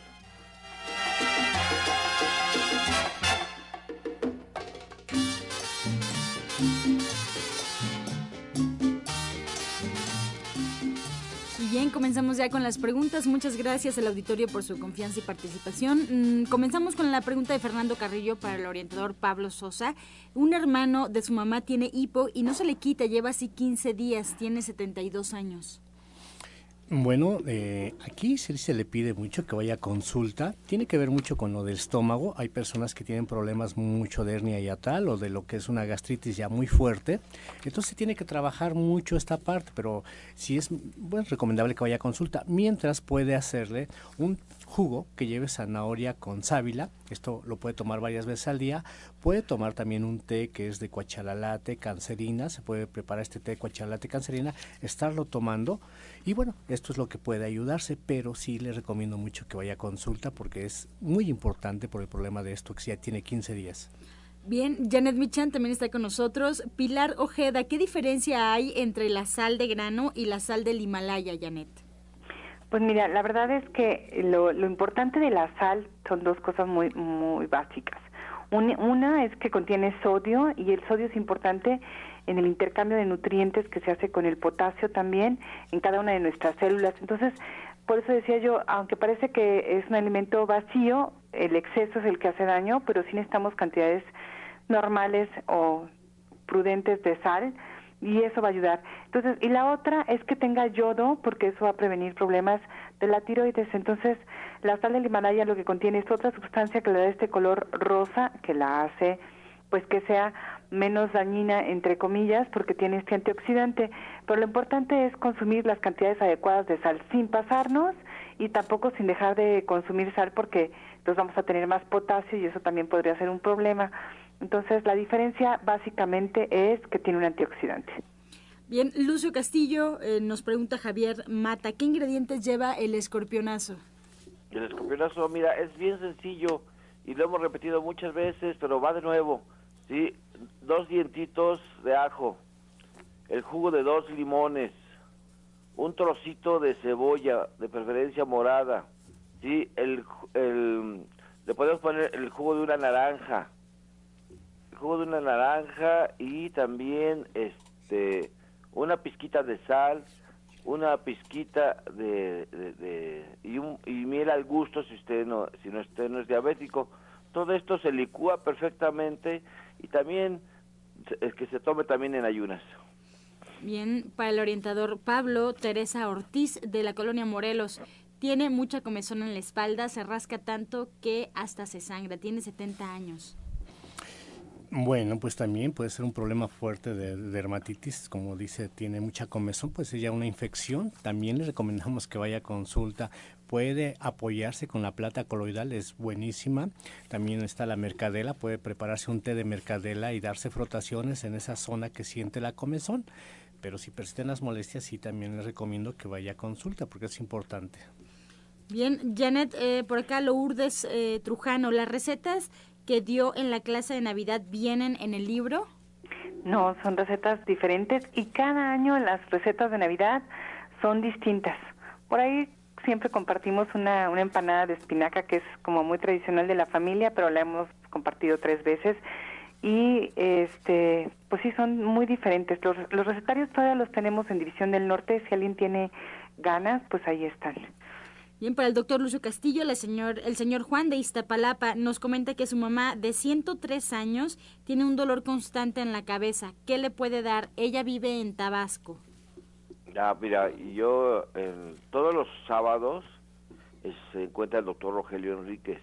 Bien, comenzamos ya con las preguntas. Muchas gracias al auditorio por su confianza y participación. Mm, comenzamos con la pregunta de Fernando Carrillo para el orientador Pablo Sosa. Un hermano de su mamá tiene hipo y no se le quita, lleva así 15 días, tiene 72 años. Bueno, eh, aquí sí se le pide mucho que vaya a consulta. Tiene que ver mucho con lo del estómago. Hay personas que tienen problemas mucho de hernia y tal o de lo que es una gastritis ya muy fuerte. Entonces tiene que trabajar mucho esta parte, pero sí es bueno, recomendable que vaya a consulta. Mientras puede hacerle un jugo que lleve zanahoria con sábila, esto lo puede tomar varias veces al día, puede tomar también un té que es de cuachalalate, cancerina, se puede preparar este té de cuachalalate, cancerina, estarlo tomando y bueno, esto es lo que puede ayudarse, pero sí le recomiendo mucho que vaya a consulta porque es muy importante por el problema de esto que ya tiene 15 días. Bien, Janet Michan también está con nosotros. Pilar Ojeda, ¿qué diferencia hay entre la sal de grano y la sal del Himalaya, Janet? Pues mira, la verdad es que lo, importante de la sal son dos cosas muy, muy básicas. Una, es que contiene sodio y el sodio es importante en el intercambio de nutrientes que se hace con el potasio también en cada una de nuestras células. Entonces, por eso decía yo, aunque parece que es un alimento vacío, el exceso es el que hace daño, pero sí necesitamos cantidades normales o prudentes de sal y eso va a ayudar. Entonces, y la otra es que tenga yodo, porque eso va a prevenir problemas de la tiroides. Entonces, la sal del Himalaya lo que contiene es otra sustancia que le da este color rosa, que la hace, pues que sea menos dañina, entre comillas, porque tiene este antioxidante. Pero lo importante es consumir las cantidades adecuadas de sal sin pasarnos y tampoco sin dejar de consumir sal porque entonces vamos a tener más potasio y eso también podría ser un problema. Entonces, la diferencia básicamente es que tiene un antioxidante. Bien, Lucio Castillo eh, nos pregunta Javier Mata, ¿qué ingredientes lleva el escorpionazo? El escorpionazo, mira, es bien sencillo y lo hemos repetido muchas veces, pero va de nuevo. ¿Sí? Dos dientitos de ajo, el jugo de dos limones, un trocito de cebolla, de preferencia morada, ¿sí? el, el, le podemos poner el jugo de una naranja, el jugo de una naranja y también este una pizquita de sal, una pizquita de, de, y, un, y miel al gusto si usted no si no usted no es diabético todo esto se licúa perfectamente y también es que se tome también en ayunas bien para el orientador Pablo Teresa Ortiz de la colonia Morelos tiene mucha comezón en la espalda se rasca tanto que hasta se sangra tiene 70 años bueno, pues también puede ser un problema fuerte de, dermatitis, como dice, tiene mucha comezón, pues ya una infección. También le recomendamos que vaya a consulta. Puede apoyarse con la plata coloidal, es buenísima. También está la mercadela, puede prepararse un té de mercadela y darse frotaciones en esa zona que siente la comezón. Pero si persisten las molestias, sí también le recomiendo que vaya a consulta porque es importante. Bien, Janet, eh, por acá Lourdes eh, Trujano, las recetas que dio en la clase de Navidad vienen en el libro? No, son recetas diferentes y cada año las recetas de Navidad son distintas. Por ahí siempre compartimos una, una empanada de espinaca que es como muy tradicional de la familia, pero la hemos compartido tres veces y este pues sí son muy diferentes los, los recetarios todavía los tenemos en división del norte si alguien tiene ganas pues ahí están Bien, para el doctor Lucio Castillo, la señor, el señor Juan de Iztapalapa nos comenta que su mamá de 103 años tiene un dolor constante en la cabeza. ¿Qué le puede dar? Ella vive en Tabasco. Ya, mira, yo todos los sábados se encuentra el doctor Rogelio Enríquez,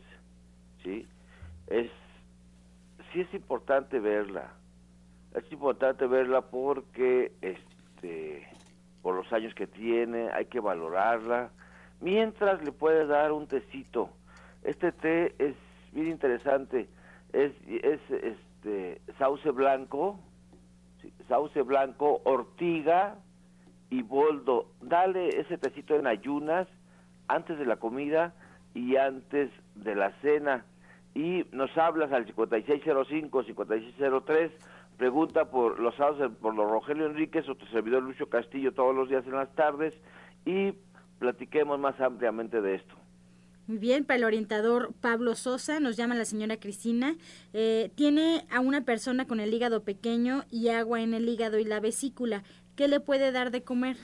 ¿sí? Es, sí es importante verla, es importante verla porque, este, por los años que tiene, hay que valorarla, Mientras le puedes dar un tecito. Este té es bien interesante. Es, es este sauce blanco, sauce blanco, ortiga y boldo. Dale ese tecito en ayunas antes de la comida y antes de la cena. Y nos hablas al 5605-5603, pregunta por los por los Rogelio Enríquez o tu servidor Lucio Castillo todos los días en las tardes y platiquemos más ampliamente de esto. Muy bien, para el orientador Pablo Sosa, nos llama la señora Cristina. Eh, tiene a una persona con el hígado pequeño y agua en el hígado y la vesícula. ¿Qué le puede dar de comer?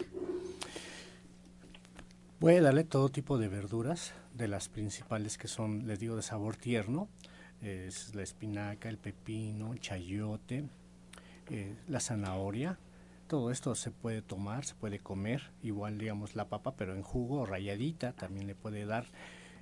Puede darle todo tipo de verduras, de las principales que son, les digo, de sabor tierno. Es la espinaca, el pepino, chayote, eh, la zanahoria, todo esto se puede tomar, se puede comer, igual digamos la papa, pero en jugo o rayadita también le puede dar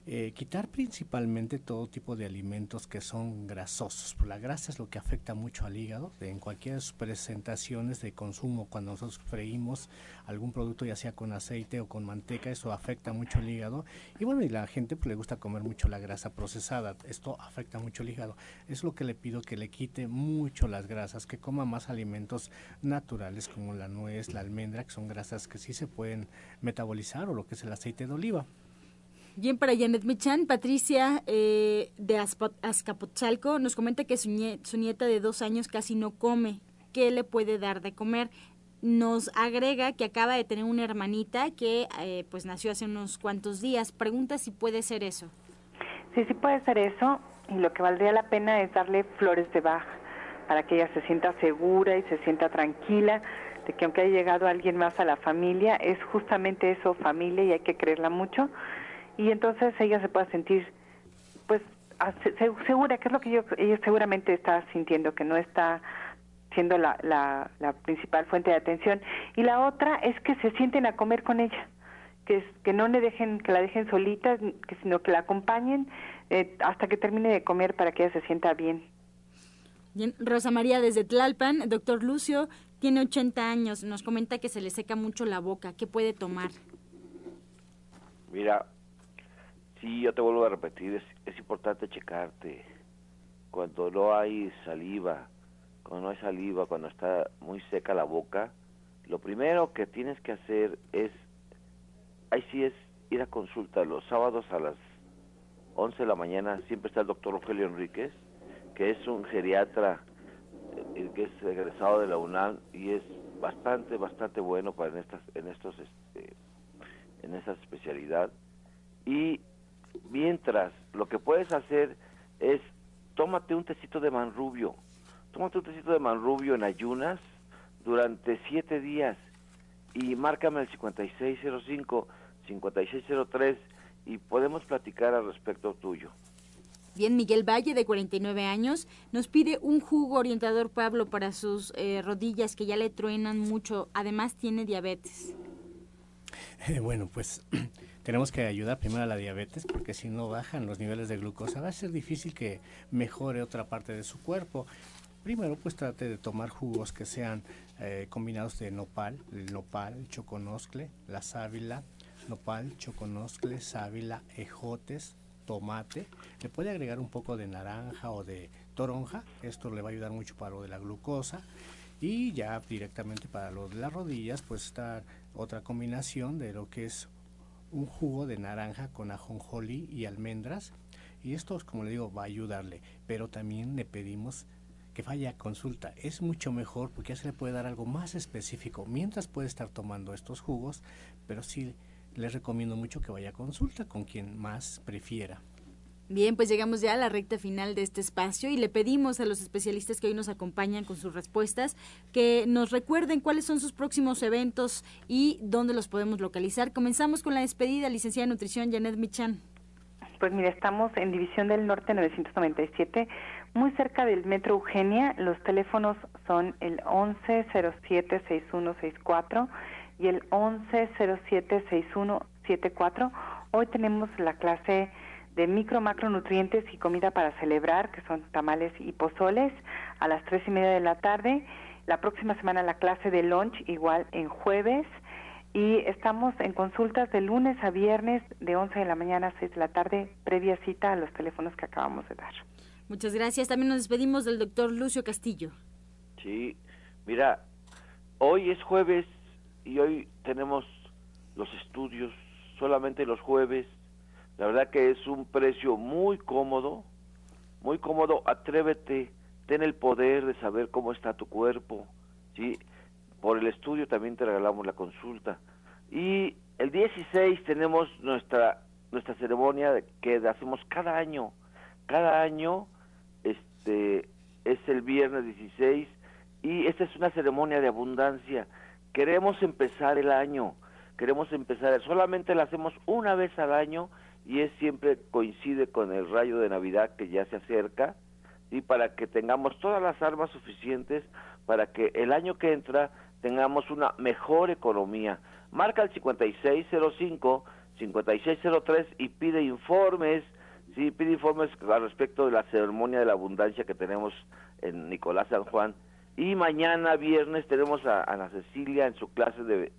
eh, quitar principalmente todo tipo de alimentos que son grasosos. La grasa es lo que afecta mucho al hígado. En cualquiera de sus presentaciones de consumo, cuando nosotros freímos algún producto, ya sea con aceite o con manteca, eso afecta mucho el hígado. Y bueno, y la gente pues, le gusta comer mucho la grasa procesada. Esto afecta mucho el hígado. Es lo que le pido que le quite mucho las grasas, que coma más alimentos naturales como la nuez, la almendra, que son grasas que sí se pueden metabolizar, o lo que es el aceite de oliva. Bien, para Janet Michan, Patricia eh, de Azcapotzalco nos comenta que su, nieta de dos años casi no come. ¿Qué le puede dar de comer? Nos agrega que acaba de tener una hermanita que eh, pues nació hace unos cuantos días. Pregunta si puede ser eso. Sí, sí puede ser eso. Y lo que valdría la pena es darle flores de baja para que ella se sienta segura y se sienta tranquila de que aunque haya llegado alguien más a la familia, es justamente eso, familia, y hay que creerla mucho. Y entonces ella se pueda sentir, pues, segura, que es lo que yo, ella seguramente está sintiendo, que no está siendo la, la, la principal fuente de atención. Y la otra es que se sienten a comer con ella que, que no le dejen, que la dejen solita, que, sino que la acompañen eh, hasta que termine de comer para que ella se sienta bien. Bien, Rosa María desde Tlalpan, doctor Lucio tiene 80 años, nos comenta que se le seca mucho la boca, ¿qué puede tomar? Mira, sí, yo te vuelvo a repetir, es, es importante checarte. Cuando no hay saliva, cuando no hay saliva, cuando está muy seca la boca, lo primero que tienes que hacer es ahí sí es ir a consulta los sábados a las 11 de la mañana. Siempre está el doctor Rogelio Enríquez, que es un geriatra eh, que es egresado de la UNAM y es bastante, bastante bueno para en estas, en estos, este, en esa especialidad. Y mientras, lo que puedes hacer es tómate un tecito de manrubio, tómate un tecito de manrubio en ayunas durante siete días y márcame el 5605 5603 y podemos platicar al respecto tuyo. Bien, Miguel Valle, de 49 años, nos pide un jugo orientador Pablo para sus eh, rodillas que ya le truenan mucho. Además, tiene diabetes. Eh, bueno, pues tenemos que ayudar primero a la diabetes porque si no bajan los niveles de glucosa va a ser difícil que mejore otra parte de su cuerpo. Primero, pues trate de tomar jugos que sean eh, combinados de nopal, el nopal, el choconoscle, la sábila, nopal, choconoscle, sábila, ejotes, tomate. Le puede agregar un poco de naranja o de toronja. Esto le va a ayudar mucho para lo de la glucosa. Y ya directamente para lo de las rodillas, pues está otra combinación de lo que es un jugo de naranja con ajonjolí y almendras. Y esto, como le digo, va a ayudarle. Pero también le pedimos que vaya a consulta. Es mucho mejor porque ya se le puede dar algo más específico. Mientras puede estar tomando estos jugos, pero sí les recomiendo mucho que vaya a consulta con quien más prefiera. Bien, pues llegamos ya a la recta final de este espacio y le pedimos a los especialistas que hoy nos acompañan con sus respuestas que nos recuerden cuáles son sus próximos eventos y dónde los podemos localizar. Comenzamos con la despedida, licenciada de nutrición Janet Michan. Pues mira, estamos en División del Norte 997, muy cerca del Metro Eugenia. Los teléfonos son el 1107-6164 y el 11076174. Hoy tenemos la clase de micro macronutrientes y comida para celebrar, que son tamales y pozoles, a las tres y media de la tarde. La próxima semana la clase de lunch, igual en jueves. Y estamos en consultas de lunes a viernes de 11 de la mañana a 6 de la tarde, previa cita a los teléfonos que acabamos de dar. Muchas gracias. También nos despedimos del doctor Lucio Castillo. Sí, mira, hoy es jueves y hoy tenemos los estudios solamente los jueves. La verdad que es un precio muy cómodo, muy cómodo. Atrévete, ten el poder de saber cómo está tu cuerpo. ¿sí? Por el estudio también te regalamos la consulta. Y el 16 tenemos nuestra nuestra ceremonia que hacemos cada año. Cada año este es el viernes 16 y esta es una ceremonia de abundancia queremos empezar el año, queremos empezar, solamente la hacemos una vez al año y es siempre coincide con el rayo de Navidad que ya se acerca y para que tengamos todas las armas suficientes para que el año que entra tengamos una mejor economía. Marca el 5605 5603 y pide informes, sí, pide informes al respecto de la ceremonia de la abundancia que tenemos en Nicolás San Juan y mañana viernes tenemos a Ana Cecilia en su clase de,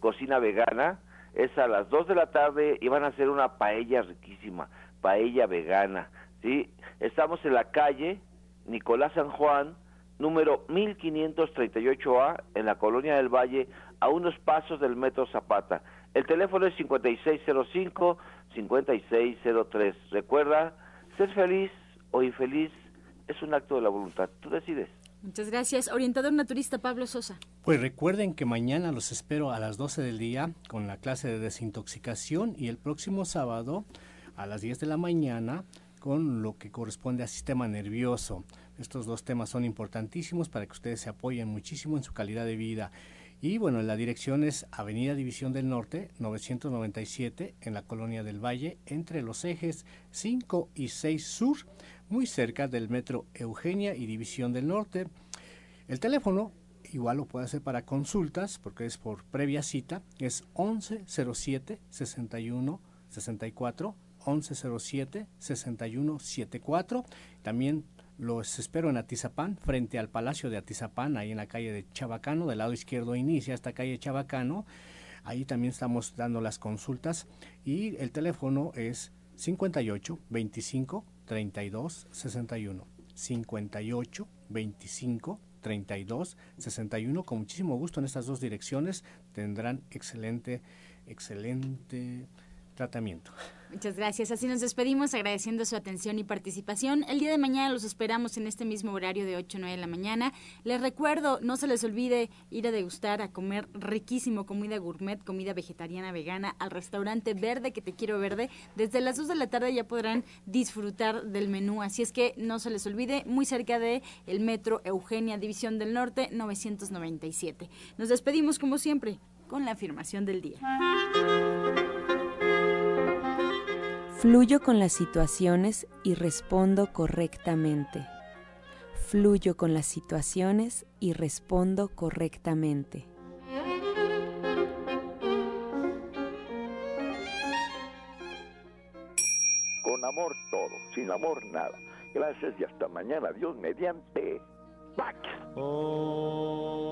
cocina vegana. Es a las 2 de la tarde y van a hacer una paella riquísima, paella vegana. ¿sí? Estamos en la calle Nicolás San Juan, número 1538A, en la Colonia del Valle, a unos pasos del Metro Zapata. El teléfono es 5605-5603. Recuerda, ser feliz o infeliz es un acto de la voluntad. Tú decides. Muchas gracias. Orientador naturista Pablo Sosa. Pues recuerden que mañana los espero a las 12 del día con la clase de desintoxicación y el próximo sábado a las 10 de la mañana con lo que corresponde al sistema nervioso. Estos dos temas son importantísimos para que ustedes se apoyen muchísimo en su calidad de vida. Y bueno, la dirección es Avenida División del Norte, 997, en la Colonia del Valle, entre los ejes 5 y 6 Sur, muy cerca del metro Eugenia y División del Norte. El teléfono igual lo puede hacer para consultas, porque es por previa cita, es 1107 61 64 1107 6174. También los espero en Atizapán, frente al Palacio de Atizapán, ahí en la calle de Chabacano, del lado izquierdo inicia esta calle Chabacano. Ahí también estamos dando las consultas y el teléfono es 58 25 32 61. 58 25 32 61. Con muchísimo gusto en estas dos direcciones tendrán excelente, excelente tratamiento. Muchas gracias. Así nos despedimos agradeciendo su atención y participación. El día de mañana los esperamos en este mismo horario de 8 o 9 de la mañana. Les recuerdo, no se les olvide ir a degustar, a comer riquísimo comida gourmet, comida vegetariana vegana al restaurante Verde que te quiero verde. Desde las 2 de la tarde ya podrán disfrutar del menú. Así es que no se les olvide, muy cerca de metro Eugenia División del Norte 997. Nos despedimos como siempre con la afirmación del día. Fluyo con las situaciones y respondo correctamente. Fluyo con las situaciones y respondo correctamente. Con amor todo, sin amor nada. Gracias y hasta mañana. Dios mediante. Pax. Oh.